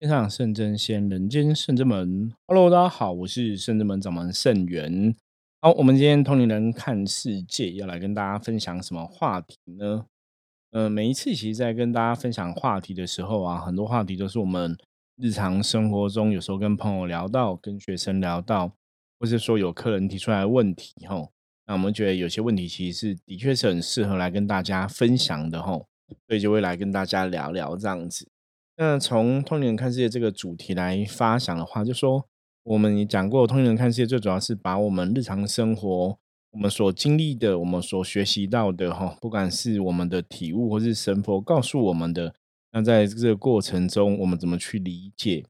天上圣真仙，人间圣真门。Hello，大家好，我是圣真门掌门圣元。好，我们今天同龄人看世界要来跟大家分享什么话题呢？呃，每一次其实，在跟大家分享话题的时候啊，很多话题都是我们日常生活中有时候跟朋友聊到，跟学生聊到，或是说有客人提出来问题，吼，那我们觉得有些问题其实是的确是很适合来跟大家分享的，吼，所以就会来跟大家聊聊这样子。那从通灵人看世界这个主题来发想的话，就说我们也讲过，通灵人看世界最主要是把我们日常生活、我们所经历的、我们所学习到的，哈，不管是我们的体悟，或是神佛告诉我们的，那在这个过程中，我们怎么去理解，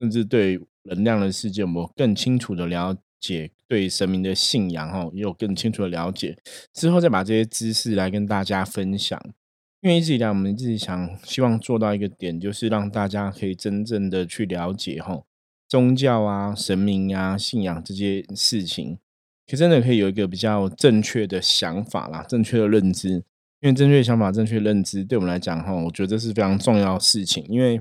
甚至对能量的世界，我们更清楚的了解，对神明的信仰，哈，也有更清楚的了解，之后再把这些知识来跟大家分享。因为一直以来，我们自己想希望做到一个点，就是让大家可以真正的去了解哈宗教啊、神明啊、信仰这些事情，可真的可以有一个比较正确的想法啦，正确的认知。因为正确的想法、正确认知，对我们来讲哈，我觉得这是非常重要的事情。因为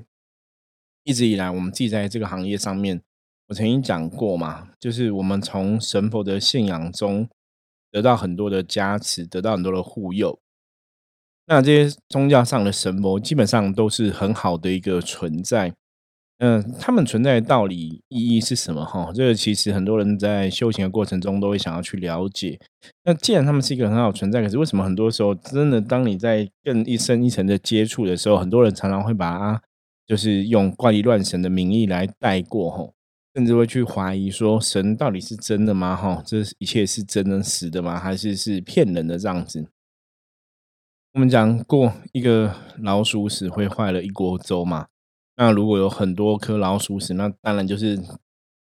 一直以来，我们自己在这个行业上面，我曾经讲过嘛，就是我们从神佛的信仰中得到很多的加持，得到很多的护佑。那这些宗教上的神魔基本上都是很好的一个存在，嗯，他们存在的道理意义是什么？哈，这个其实很多人在修行的过程中都会想要去了解。那既然他们是一个很好存在，可是为什么很多时候真的当你在更一深一层的接触的时候，很多人常常会把它就是用怪力乱神的名义来带过，哈，甚至会去怀疑说神到底是真的吗？哈，这一切是真的实的吗？还是是骗人的这样子？我们讲过一个老鼠屎会坏了一锅粥嘛？那如果有很多颗老鼠屎，那当然就是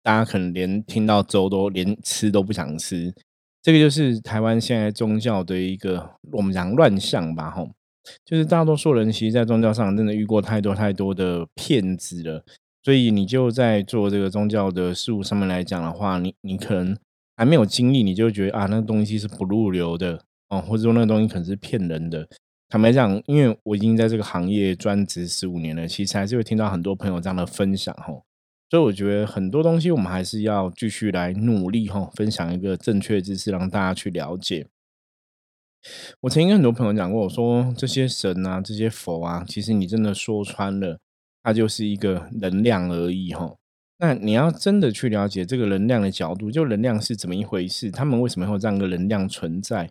大家可能连听到粥都连吃都不想吃。这个就是台湾现在宗教的一个我们讲乱象吧？吼，就是大多数人其实，在宗教上真的遇过太多太多的骗子了。所以你就在做这个宗教的事物上面来讲的话，你你可能还没有经历，你就觉得啊，那个东西是不入流的。哦，或者说那个东西可能是骗人的。坦白讲，因为我已经在这个行业专职十五年了，其实还是会听到很多朋友这样的分享吼。所以我觉得很多东西我们还是要继续来努力吼，分享一个正确知识，让大家去了解。我曾经跟很多朋友讲过，我说这些神啊，这些佛啊，其实你真的说穿了，它就是一个能量而已吼。那你要真的去了解这个能量的角度，就能量是怎么一回事，他们为什么会有这样一个能量存在？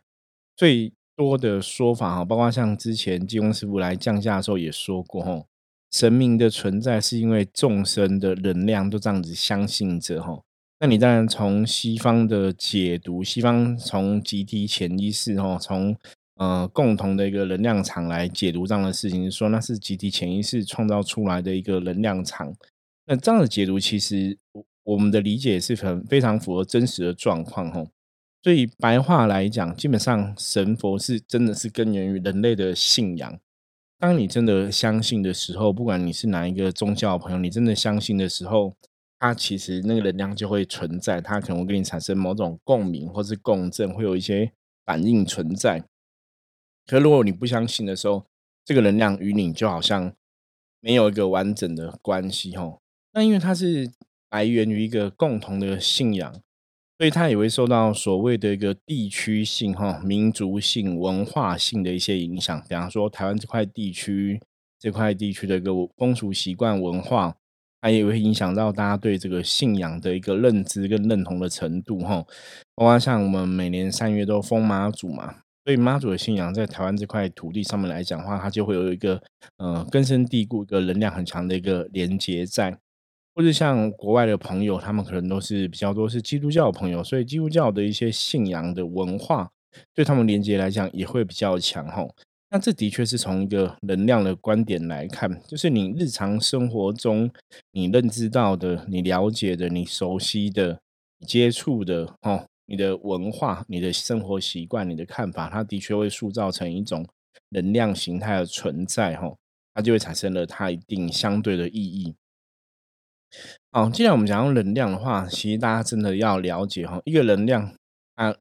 最多的说法哈，包括像之前济公师傅来降价的时候也说过哈，神明的存在是因为众生的能量都这样子相信着哈。那你当然从西方的解读，西方从集体潜意识哈，从呃共同的一个能量场来解读这样的事情，说那是集体潜意识创造出来的一个能量场。那这样的解读其实我我们的理解是很非常符合真实的状况哈。所以白话来讲，基本上神佛是真的是根源于人类的信仰。当你真的相信的时候，不管你是哪一个宗教朋友，你真的相信的时候，它其实那个能量就会存在，它可能会跟你产生某种共鸣或是共振，会有一些反应存在。可如果你不相信的时候，这个能量与你就好像没有一个完整的关系哦。那因为它是来源于一个共同的信仰。所以它也会受到所谓的一个地区性、哈民族性、文化性的一些影响。比方说，台湾这块地区这块地区的一个风俗习惯、文化，它也会影响到大家对这个信仰的一个认知跟认同的程度。哈，包括像我们每年三月都封妈祖嘛，所以妈祖的信仰在台湾这块土地上面来讲的话，它就会有一个呃根深蒂固、一个能量很强的一个连接在。或者像国外的朋友，他们可能都是比较多是基督教的朋友，所以基督教的一些信仰的文化，对他们连接来讲也会比较强吼。那这的确是从一个能量的观点来看，就是你日常生活中你认知到的、你了解的、你熟悉的、接触的哦，你的文化、你的生活习惯、你的看法，它的确会塑造成一种能量形态的存在吼，它就会产生了它一定相对的意义。好，既然我们讲到能量的话，其实大家真的要了解哈，一个能量它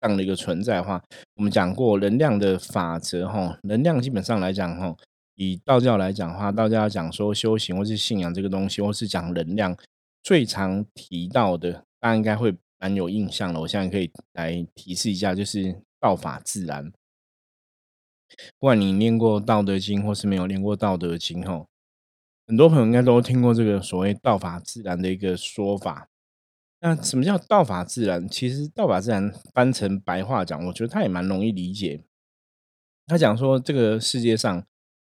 这样的一个存在的话，我们讲过能量的法则哈，能量基本上来讲哈，以道教来讲的话，道教讲说修行或是信仰这个东西，或是讲能量，最常提到的，大家应该会蛮有印象的。我现在可以来提示一下，就是道法自然。不管你念过《道德经》或是没有念过《道德经》吼，很多朋友应该都听过这个所谓“道法自然”的一个说法。那什么叫“道法自然”？其实“道法自然”翻成白话讲，我觉得它也蛮容易理解。他讲说，这个世界上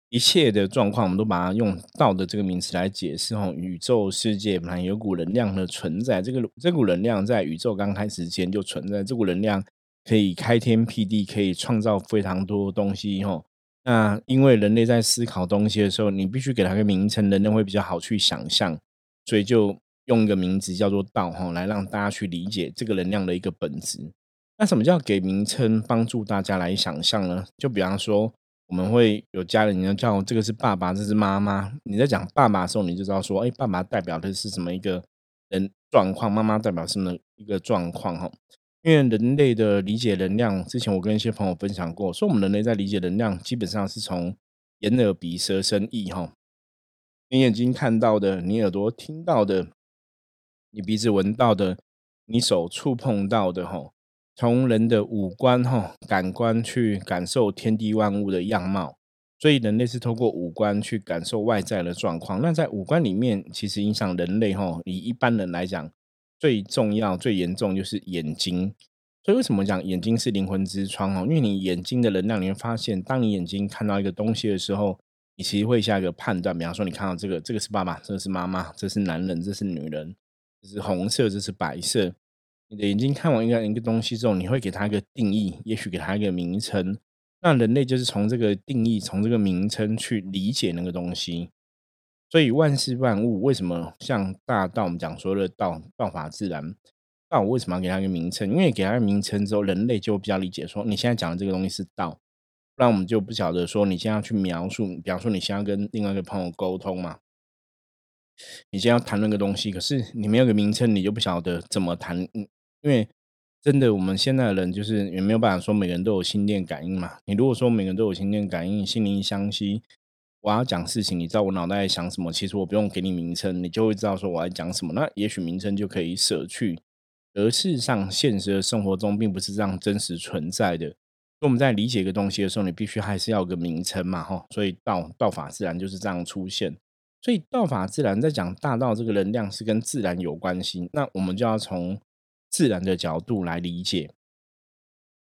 一切的状况，我们都把它用“道”的这个名词来解释。吼，宇宙世界本来有股能量的存在，这个这股能量在宇宙刚开始之前就存在，这股能量。可以开天辟地，可以创造非常多东西吼。那因为人类在思考东西的时候，你必须给它个名称，人类会比较好去想象，所以就用一个名字叫做道哈，来让大家去理解这个能量的一个本质。那什么叫给名称，帮助大家来想象呢？就比方说，我们会有家人，要叫这个是爸爸，这是妈妈。你在讲爸爸的时候，你就知道说，哎，爸爸代表的是什么一个人状况，妈妈代表什么一个状况哈。因为人类的理解能量，之前我跟一些朋友分享过，说我们人类在理解能量，基本上是从眼、耳、鼻、舌、身、意，哈，你眼睛看到的，你耳朵听到的，你鼻子闻到的，你手触碰到的，哈，从人的五官，哈，感官去感受天地万物的样貌，所以人类是通过五官去感受外在的状况。那在五官里面，其实影响人类，哈，以一般人来讲。最重要、最严重就是眼睛，所以为什么讲眼睛是灵魂之窗哦？因为你眼睛的能量，你会发现，当你眼睛看到一个东西的时候，你其实会下一个判断。比方说，你看到这个，这个是爸爸，这个是妈妈，这是男人，这是女人，这是红色，这是白色。你的眼睛看完一个一个东西之后，你会给它一个定义，也许给它一个名称。那人类就是从这个定义、从这个名称去理解那个东西。所以万事万物为什么像大道？我们讲说的道道法自然，道为什么要给它一个名称？因为给它一个名称之后，人类就比较理解说你现在讲的这个东西是道，不然我们就不晓得说你现在要去描述。比方说你现在跟另外一个朋友沟通嘛，你现在要谈论个东西，可是你没有个名称，你就不晓得怎么谈。因为真的我们现在的人就是也没有办法说每个人都有心电感应嘛。你如果说每个人都有心电感应，心灵相吸。我要讲事情，你知道我脑袋在想什么？其实我不用给你名称，你就会知道说我在讲什么。那也许名称就可以舍去。而事实上，现实的生活中并不是这样真实存在的。所以我们在理解一个东西的时候，你必须还是要有个名称嘛，哈。所以道道法自然就是这样出现。所以道法自然在讲大道这个能量是跟自然有关系，那我们就要从自然的角度来理解。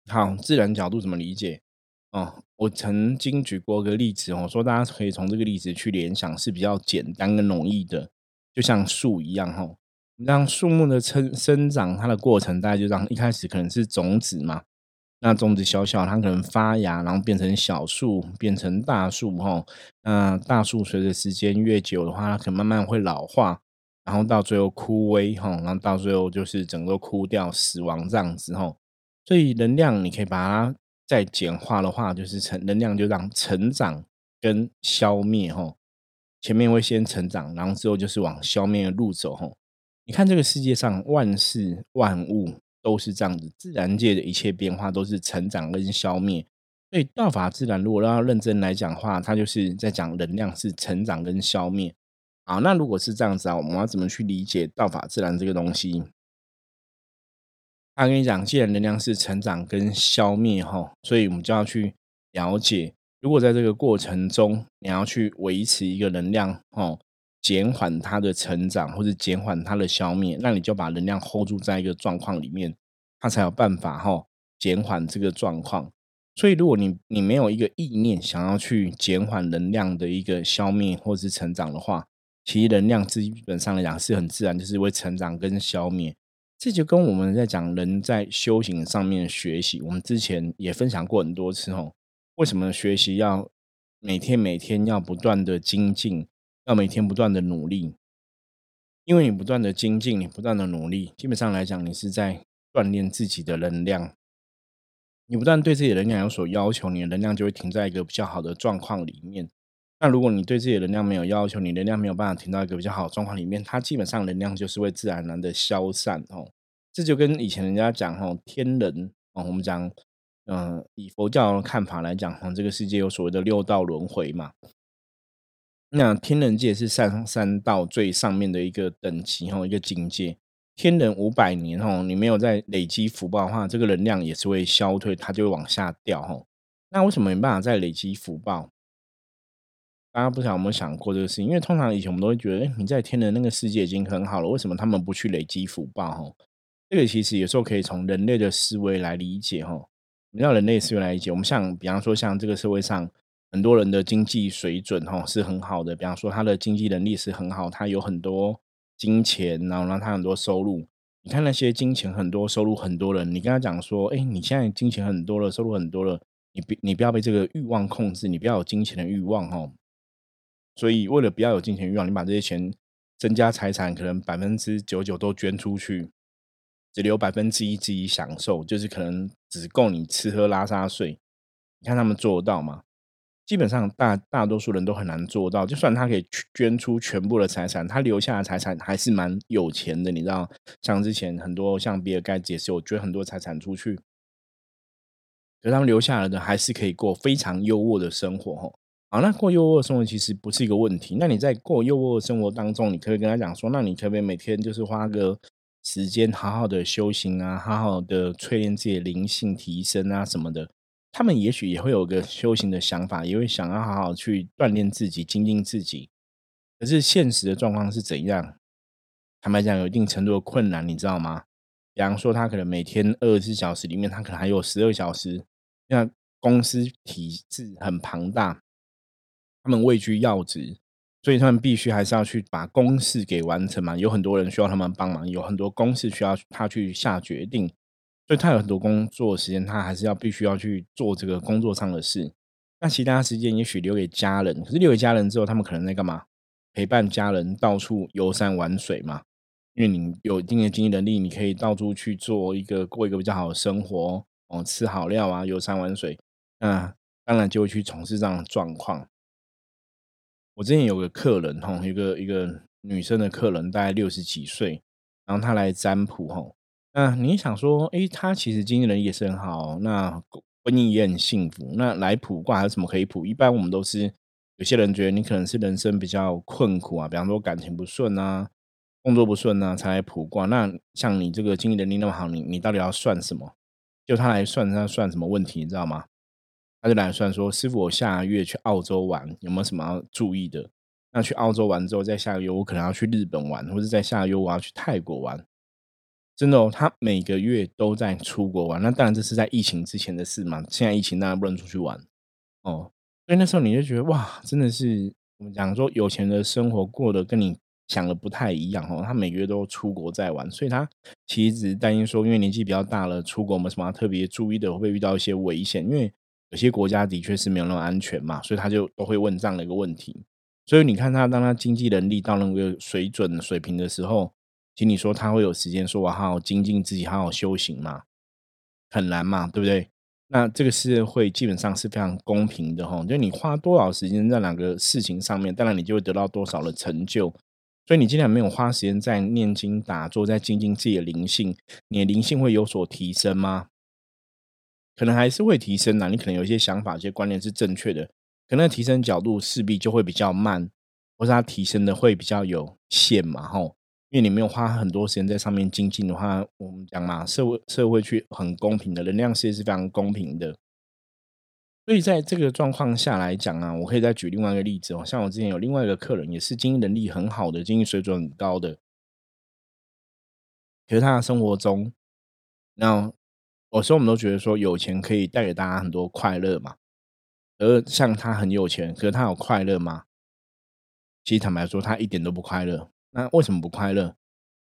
好，自然角度怎么理解？哦，我曾经举过个例子哦，说大家可以从这个例子去联想，是比较简单跟容易的，就像树一样哈。让树木的生生长，它的过程大概就让一开始可能是种子嘛，那种子小小，它可能发芽，然后变成小树，变成大树哈。那大树随着时间越久的话，它可能慢慢会老化，然后到最后枯萎哈，然后到最后就是整个枯掉、死亡这样子哈。所以能量你可以把它。再简化的话，就是成能量就让成长跟消灭哈，前面会先成长，然后之后就是往消灭的路走哈。你看这个世界上万事万物都是这样子，自然界的一切变化都是成长跟消灭。所以道法自然，如果要认真来讲的话，它就是在讲能量是成长跟消灭。好，那如果是这样子啊，我们要怎么去理解道法自然这个东西？他跟你讲，既然能量是成长跟消灭哈，所以我们就要去了解，如果在这个过程中，你要去维持一个能量哦，减缓它的成长或者减缓它的消灭，那你就把能量 hold 住在一个状况里面，它才有办法哈减缓这个状况。所以，如果你你没有一个意念想要去减缓能量的一个消灭或是成长的话，其实能量基本上来讲是很自然，就是会成长跟消灭。这就跟我们在讲人在修行上面学习，我们之前也分享过很多次哦。为什么学习要每天每天要不断的精进，要每天不断的努力？因为你不断的精进，你不断的努力，基本上来讲，你是在锻炼自己的能量。你不断对自己的能量有所要求，你的能量就会停在一个比较好的状况里面。那如果你对自己的能量没有要求，你能量没有办法停到一个比较好的状况里面，它基本上能量就是会自然而然的消散哦。这就跟以前人家讲哦，天人哦，我们讲，嗯，以佛教的看法来讲，哈，这个世界有所谓的六道轮回嘛。那天人界是上三道最上面的一个等级哈，一个境界。天人五百年哈，你没有在累积福报的话，这个能量也是会消退，它就会往下掉哈。那为什么没办法再累积福报？大家不知道有没有想过这个事情？因为通常以前我们都会觉得，哎，你在天人那个世界已经很好了，为什么他们不去累积福报？哈，这个其实有时候可以从人类的思维来理解哈。你要人类思维来理解，我们像比方说，像这个社会上。很多人的经济水准哈是很好的，比方说他的经济能力是很好，他有很多金钱，然后让他很多收入。你看那些金钱很多、收入很多人，你跟他讲说：“哎，你现在金钱很多了，收入很多了，你不你不要被这个欲望控制，你不要有金钱的欲望哈。”所以为了不要有金钱欲望，你把这些钱增加财产，可能百分之九九都捐出去，只留百分之一自己享受，就是可能只够你吃喝拉撒睡。你看他们做得到吗？基本上大大多数人都很难做到，就算他可以捐出全部的财产，他留下的财产还是蛮有钱的，你知道？像之前很多像比尔盖茨也是有捐很多财产出去，可他们留下来的还是可以过非常优渥的生活。好，那过优渥的生活其实不是一个问题。那你在过优渥的生活当中，你可以跟他讲说，那你可不可以每天就是花个时间好好的修行啊，好好的淬炼自己的灵性提升啊什么的。他们也许也会有个修行的想法，也会想要好好去锻炼自己、精进自己。可是现实的状况是怎样？坦白讲，有一定程度的困难，你知道吗？比方说，他可能每天二十四小时里面，他可能还有十二小时。那公司体制很庞大，他们位居要职，所以他们必须还是要去把公事给完成嘛。有很多人需要他们帮忙，有很多公事需要他去下决定。所以他有很多工作时间，他还是要必须要去做这个工作上的事。那其他时间也许留给家人，可是留给家人之后，他们可能在干嘛？陪伴家人到处游山玩水嘛。因为你有一定的经济能力，你可以到处去做一个过一个比较好的生活哦，吃好料啊，游山玩水。那当然就会去从事这样的状况。我之前有个客人哈，一个一个女生的客人，大概六十几岁，然后她来占卜哈。那你想说，哎，她其实经纪人也是很好，那婚姻也很幸福。那来卜卦还有什么可以卜？一般我们都是有些人觉得你可能是人生比较困苦啊，比方说感情不顺啊，工作不顺啊，才来卜卦。那像你这个经纪能力那么好，你你到底要算什么？就他来算，他算什么问题？你知道吗？他就来算说，师傅，我下个月去澳洲玩，有没有什么要注意的？那去澳洲玩之后，在下个月我可能要去日本玩，或者在下个月我要去泰国玩。真的哦，他每个月都在出国玩。那当然这是在疫情之前的事嘛。现在疫情当然不能出去玩哦。所以那时候你就觉得哇，真的是我们讲说有钱的生活过得跟你想的不太一样哦。他每个月都出国在玩，所以他其实只是担心说，因为年纪比较大了，出国没什么特别注意的，会不会遇到一些危险？因为有些国家的确是没有那么安全嘛，所以他就都会问这样的一个问题。所以你看他，当他经济能力到那个水准水平的时候。请你说他会有时间说我好好精进自己，好好修行吗？很难嘛，对不对？那这个社会基本上是非常公平的哈，就你花多少时间在哪个事情上面，当然你就会得到多少的成就。所以你既然没有花时间在念经打坐，在精进自己的灵性，你的灵性会有所提升吗？可能还是会提升的。你可能有一些想法、一些观念是正确的，可能提升角度势必就会比较慢，或是它提升的会比较有限嘛，吼。因为你没有花很多时间在上面精进的话，我们讲嘛，社会社会去很公平的，能量世界是非常公平的。所以在这个状况下来讲啊，我可以再举另外一个例子哦，像我之前有另外一个客人，也是经营能力很好的，经营水准很高的，可是他的生活中，那有时候我们都觉得说有钱可以带给大家很多快乐嘛，而像他很有钱，可是他有快乐吗？其实坦白说，他一点都不快乐。那为什么不快乐？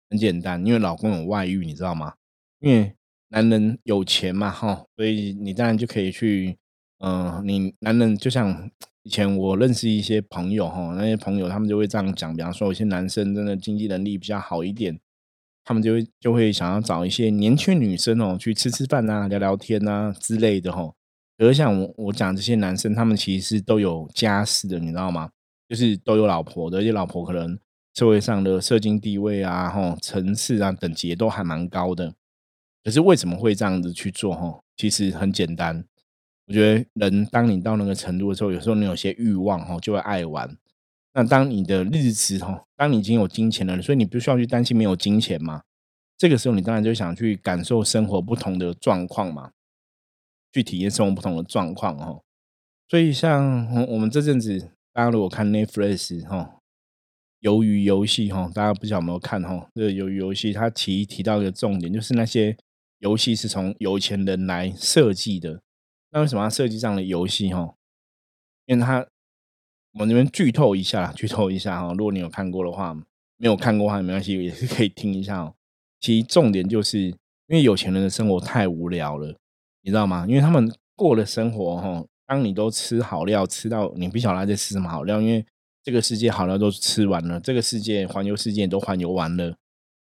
很简单，因为老公有外遇，你知道吗？因为男人有钱嘛，哈，所以你当然就可以去，嗯，你男人就像以前我认识一些朋友，哈，那些朋友他们就会这样讲，比方说有些男生真的经济能力比较好一点，他们就会就会想要找一些年轻女生哦，去吃吃饭啊、聊聊天啊之类的，哈。而像我我讲这些男生，他们其实是都有家室的，你知道吗？就是都有老婆的，而且老婆可能。社会上的社经地位啊，吼，层次啊，等级都还蛮高的。可是为什么会这样子去做？吼，其实很简单。我觉得人当你到那个程度的时候，有时候你有些欲望，吼，就会爱玩。那当你的日子哈，当你已经有金钱了，所以你不需要去担心没有金钱嘛。这个时候，你当然就想去感受生活不同的状况嘛，去体验生活不同的状况哈。所以像我们这阵子，大家如果看 Netflix 哈，鱿鱼游戏哈，大家不知道有没有看哈？这个鱿鱼游戏，它提提到一个重点，就是那些游戏是从有钱人来设计的。那为什么要设计这样的游戏哈？因为它。我这边剧透一下，剧透一下哈。如果你有看过的话，没有看过的话没关系，也是可以听一下哦。其实重点就是因为有钱人的生活太无聊了，你知道吗？因为他们过的生活哈，当你都吃好料，吃到你不晓得在吃什么好料，因为这个世界好料都吃完了，这个世界环游世界都环游完了，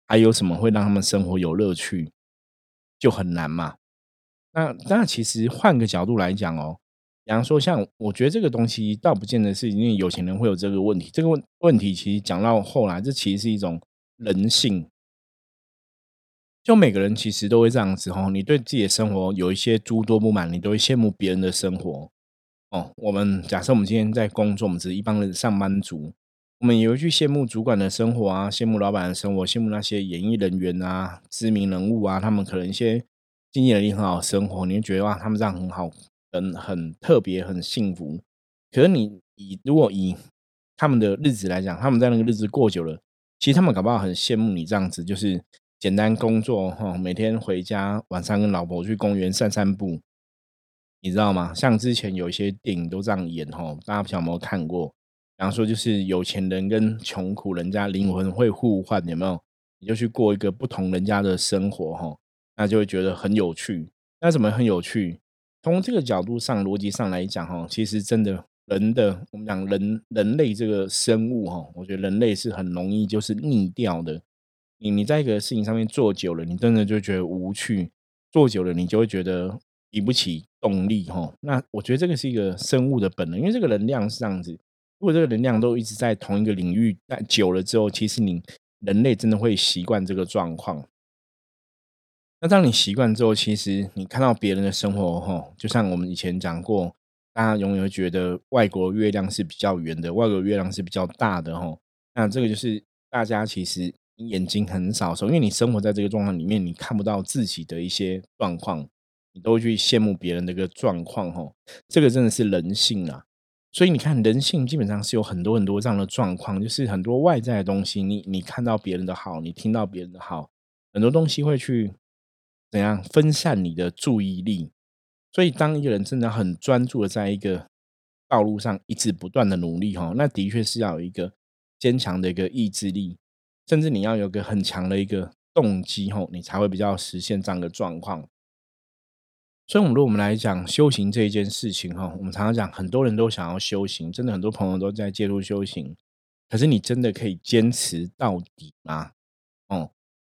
还有什么会让他们生活有乐趣？就很难嘛。那那其实换个角度来讲哦。比方说，像我觉得这个东西倒不见得是因为有钱人会有这个问题。这个问问题其实讲到后来，这其实是一种人性。就每个人其实都会这样子哦。你对自己的生活有一些诸多不满，你都会羡慕别人的生活。哦，我们假设我们今天在工作，我们是一帮人上班族，我们也会去羡慕主管的生活啊，羡慕老板的生活，羡慕那些演艺人员啊、知名人物啊，他们可能一些经济能力很好的生活，你会觉得哇，他们这样很好。很很特别，很幸福。可是你以如果以他们的日子来讲，他们在那个日子过久了，其实他们搞不好很羡慕你这样子，就是简单工作哈，每天回家，晚上跟老婆去公园散散步，你知道吗？像之前有一些电影都这样演哈，大家不晓得有没有看过？比方说，就是有钱人跟穷苦人家灵魂会互换，有没有？你就去过一个不同人家的生活哈，那就会觉得很有趣。那怎么很有趣？从这个角度上、逻辑上来讲，哈，其实真的人的，我们讲人人类这个生物，哈，我觉得人类是很容易就是腻掉的。你你在一个事情上面做久了，你真的就觉得无趣；做久了，你就会觉得提不起动力，哈。那我觉得这个是一个生物的本能，因为这个能量是这样子。如果这个能量都一直在同一个领域，但久了之后，其实你人类真的会习惯这个状况。那当你习惯之后，其实你看到别人的生活，哈，就像我们以前讲过，大家永远会觉得外国月亮是比较圆的，外国月亮是比较大的，吼。那这个就是大家其实眼睛很少收，因为你生活在这个状况里面，你看不到自己的一些状况，你都去羡慕别人的一个状况，吼。这个真的是人性啊。所以你看，人性基本上是有很多很多这样的状况，就是很多外在的东西，你你看到别人的好，你听到别人的好，很多东西会去。怎样分散你的注意力？所以，当一个人真的很专注的在一个道路上一直不断的努力，哈，那的确是要有一个坚强的一个意志力，甚至你要有个很强的一个动机，吼，你才会比较实现这样的状况。所以，我们如果我们来讲修行这一件事情，哈，我们常常讲，很多人都想要修行，真的很多朋友都在介入修行，可是你真的可以坚持到底吗？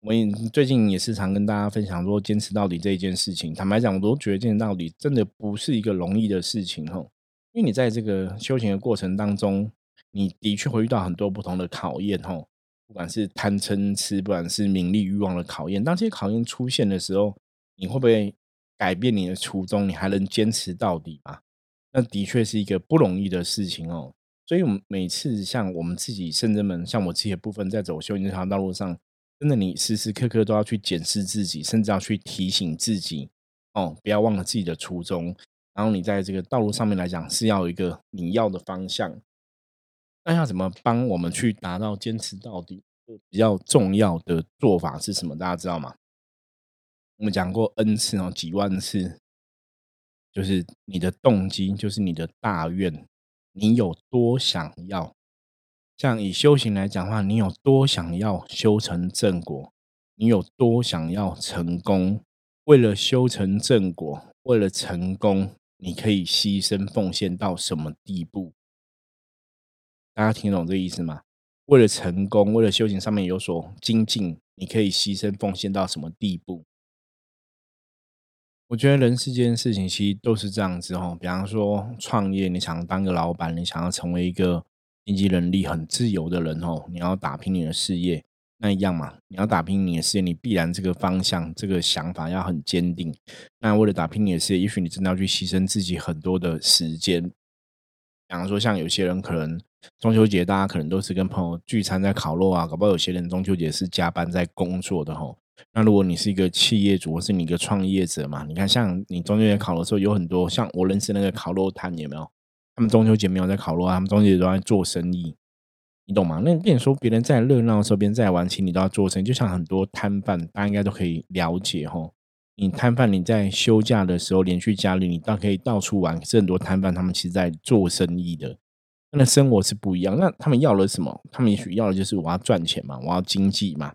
我也最近也是常跟大家分享说，坚持到底这一件事情。坦白讲，我都觉得坚持到底真的不是一个容易的事情哈。因为你在这个修行的过程当中，你的确会遇到很多不同的考验哈。不管是贪嗔痴，不管是名利欲望的考验，当这些考验出现的时候，你会不会改变你的初衷？你还能坚持到底吗？那的确是一个不容易的事情哦。所以，我们每次像我们自己圣人们，像我自己的部分，在走修行这条道路上。真的，你时时刻刻都要去检视自己，甚至要去提醒自己哦，不要忘了自己的初衷。然后你在这个道路上面来讲，是要一个你要的方向。那要怎么帮我们去达到坚持到底？比较重要的做法是什么？大家知道吗？我们讲过 N 次哦，几万次，就是你的动机，就是你的大愿，你有多想要。像以修行来讲话，你有多想要修成正果？你有多想要成功？为了修成正果，为了成功，你可以牺牲奉献到什么地步？大家听懂这意思吗？为了成功，为了修行上面有所精进，你可以牺牲奉献到什么地步？我觉得人世间事情其实都是这样子哦。比方说创业，你想当个老板，你想要成为一个。经济能力很自由的人哦，你要打拼你的事业，那一样嘛。你要打拼你的事业，你必然这个方向、这个想法要很坚定。那为了打拼你的事业，也许你真的要去牺牲自己很多的时间。比方说，像有些人可能中秋节大家可能都是跟朋友聚餐在烤肉啊，搞不好有些人中秋节是加班在工作的吼。那如果你是一个企业主或是你一个创业者嘛，你看像你中秋节烤的时候，有很多像我认识那个烤肉摊有没有？他们中秋节没有在烤肉，他们中秋节都在做生意，你懂吗？那跟你说别人在热闹的时候，别人在玩，其实你都要做生意。就像很多摊贩，大家应该都可以了解吼。你摊贩你在休假的时候连续假日，你倒可以到处玩。是很多摊贩他们其实在做生意的，那生活是不一样。那他们要了什么？他们也许要的就是我要赚钱嘛，我要经济嘛。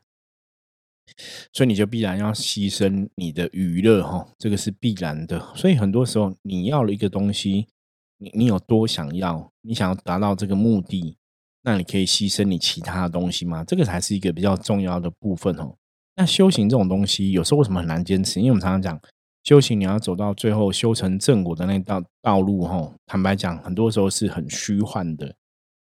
所以你就必然要牺牲你的娱乐哈，这个是必然的。所以很多时候你要了一个东西。你你有多想要？你想要达到这个目的，那你可以牺牲你其他的东西吗？这个才是一个比较重要的部分哦。那修行这种东西，有时候为什么很难坚持？因为我们常常讲修行，你要走到最后修成正果的那道道路，吼，坦白讲，很多时候是很虚幻的。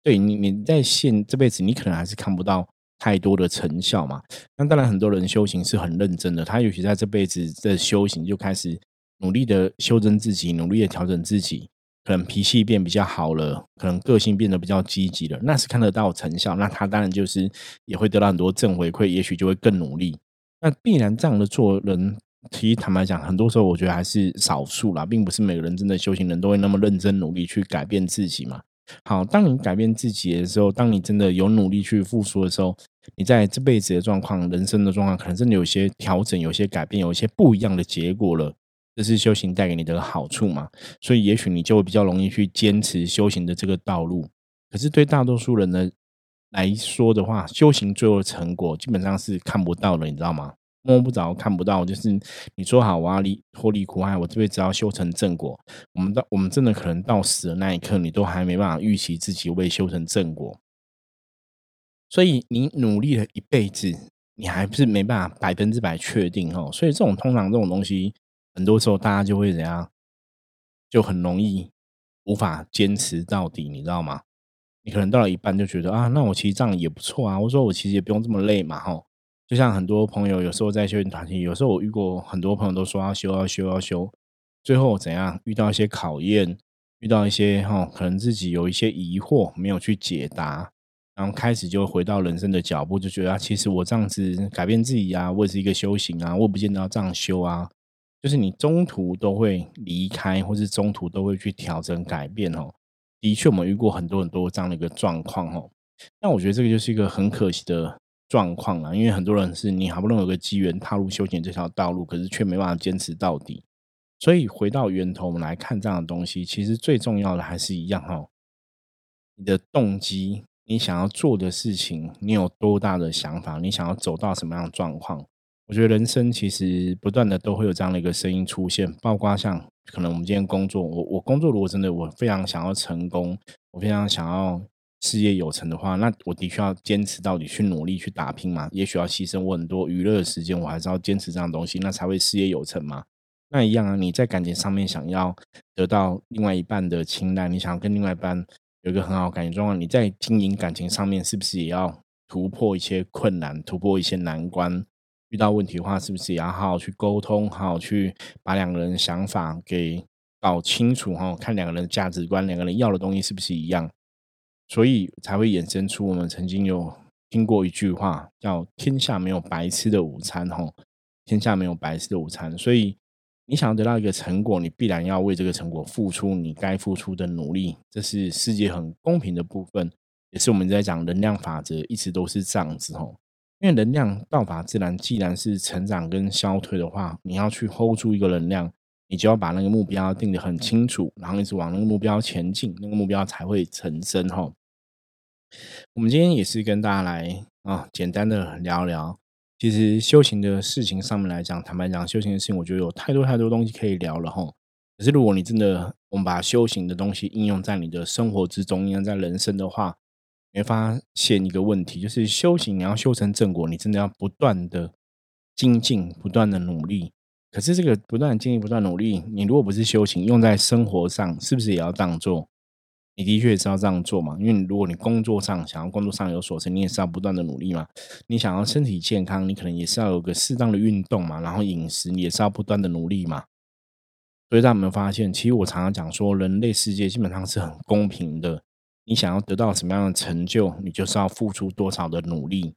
对你，你在现这辈子，你可能还是看不到太多的成效嘛。那当然，很多人修行是很认真的，他尤其在这辈子的修行，就开始努力的修正自己，努力的调整自己。可能脾气变比较好了，可能个性变得比较积极了，那是看得到成效。那他当然就是也会得到很多正回馈，也许就会更努力。那必然这样的做人，其实坦白讲，很多时候我觉得还是少数啦，并不是每个人真的修行人都会那么认真努力去改变自己嘛。好，当你改变自己的时候，当你真的有努力去付出的时候，你在这辈子的状况、人生的状况，可能真的有些调整、有些改变、有一些不一样的结果了。这是修行带给你的好处嘛？所以也许你就会比较容易去坚持修行的这个道路。可是对大多数人呢来说的话，修行最后的成果基本上是看不到的，你知道吗？摸不着、看不到，就是你说好我要离脱离苦海，我这辈子要修成正果。我们到我们真的可能到死的那一刻，你都还没办法预期自己会修成正果。所以你努力了一辈子，你还是没办法百分之百确定哦。所以这种通常这种东西。很多时候，大家就会怎样，就很容易无法坚持到底，你知道吗？你可能到了一半就觉得啊，那我其实这样也不错啊。我说我其实也不用这么累嘛，吼。就像很多朋友有时候在修行团体，有时候我遇过很多朋友都说要修要修要修，最后怎样遇到一些考验，遇到一些哈，可能自己有一些疑惑没有去解答，然后开始就回到人生的脚步，就觉得啊，其实我这样子改变自己啊，我也是一个修行啊，我也不见得要这样修啊。就是你中途都会离开，或是中途都会去调整改变哦。的确，我们遇过很多很多这样的一个状况哦。那我觉得这个就是一个很可惜的状况啊，因为很多人是你好不容易有个机缘踏入修行这条道路，可是却没办法坚持到底。所以回到源头，我们来看这样的东西，其实最重要的还是一样哈，你的动机，你想要做的事情，你有多大的想法，你想要走到什么样的状况。我觉得人生其实不断的都会有这样的一个声音出现，包括像可能我们今天工作，我我工作如果真的我非常想要成功，我非常想要事业有成的话，那我的确要坚持到底去努力去打拼嘛，也许要牺牲我很多娱乐的时间，我还是要坚持这样东西，那才会事业有成嘛。那一样啊，你在感情上面想要得到另外一半的青睐，你想要跟另外一半有一个很好感情状况，你在经营感情上面是不是也要突破一些困难，突破一些难关？遇到问题的话，是不是也要好好去沟通，好好去把两个人的想法给搞清楚哈？看两个人的价值观，两个人要的东西是不是一样？所以才会衍生出我们曾经有听过一句话，叫“天下没有白吃的午餐”哈。天下没有白吃的午餐，所以你想要得到一个成果，你必然要为这个成果付出你该付出的努力。这是世界很公平的部分，也是我们在讲能量法则，一直都是这样子哦。因为能量道法自然，既然是成长跟消退的话，你要去 hold 住一个能量，你就要把那个目标定得很清楚，然后一直往那个目标前进，那个目标才会成真哈。我们今天也是跟大家来啊，简单的聊聊。其实修行的事情上面来讲，坦白讲，修行的事情，我觉得有太多太多东西可以聊了哈。可是如果你真的，我们把修行的东西应用在你的生活之中，应用在人生的话，会发现一个问题，就是修行你要修成正果，你真的要不断的精进，不断的努力。可是这个不断精进、不断努力，你如果不是修行，用在生活上，是不是也要这样做？你的确是要这样做嘛？因为如果你工作上想要工作上有所成，你也是要不断的努力嘛。你想要身体健康，你可能也是要有个适当的运动嘛。然后饮食也是要不断的努力嘛。所以大家有没有发现，其实我常常讲说，人类世界基本上是很公平的。你想要得到什么样的成就，你就是要付出多少的努力。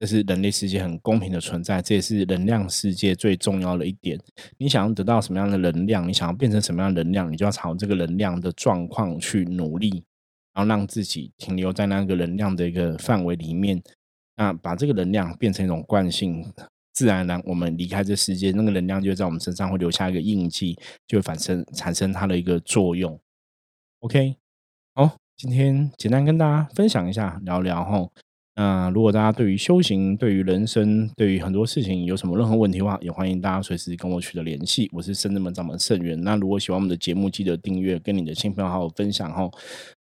这是人类世界很公平的存在，这也是能量世界最重要的一点。你想要得到什么样的能量，你想要变成什么样的能量，你就要朝这个能量的状况去努力，然后让自己停留在那个能量的一个范围里面。那把这个能量变成一种惯性，自然而然我们离开这世界，那个能量就在我们身上会留下一个印记，就会反生产生它的一个作用。OK，好，今天简单跟大家分享一下，聊聊哈。那如果大家对于修行、对于人生、对于很多事情有什么任何问题的话，也欢迎大家随时跟我取得联系。我是深圳门掌门圣元。那如果喜欢我们的节目，记得订阅，跟你的亲朋好友分享哈。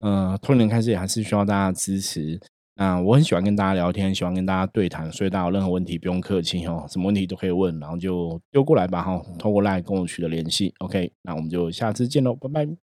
呃，托年开始也还是需要大家支持。那我很喜欢跟大家聊天，喜欢跟大家对谈，所以大家有任何问题不用客气哦，什么问题都可以问，然后就丢过来吧哈，透过来跟我取得联系。OK，那我们就下次见喽，拜拜。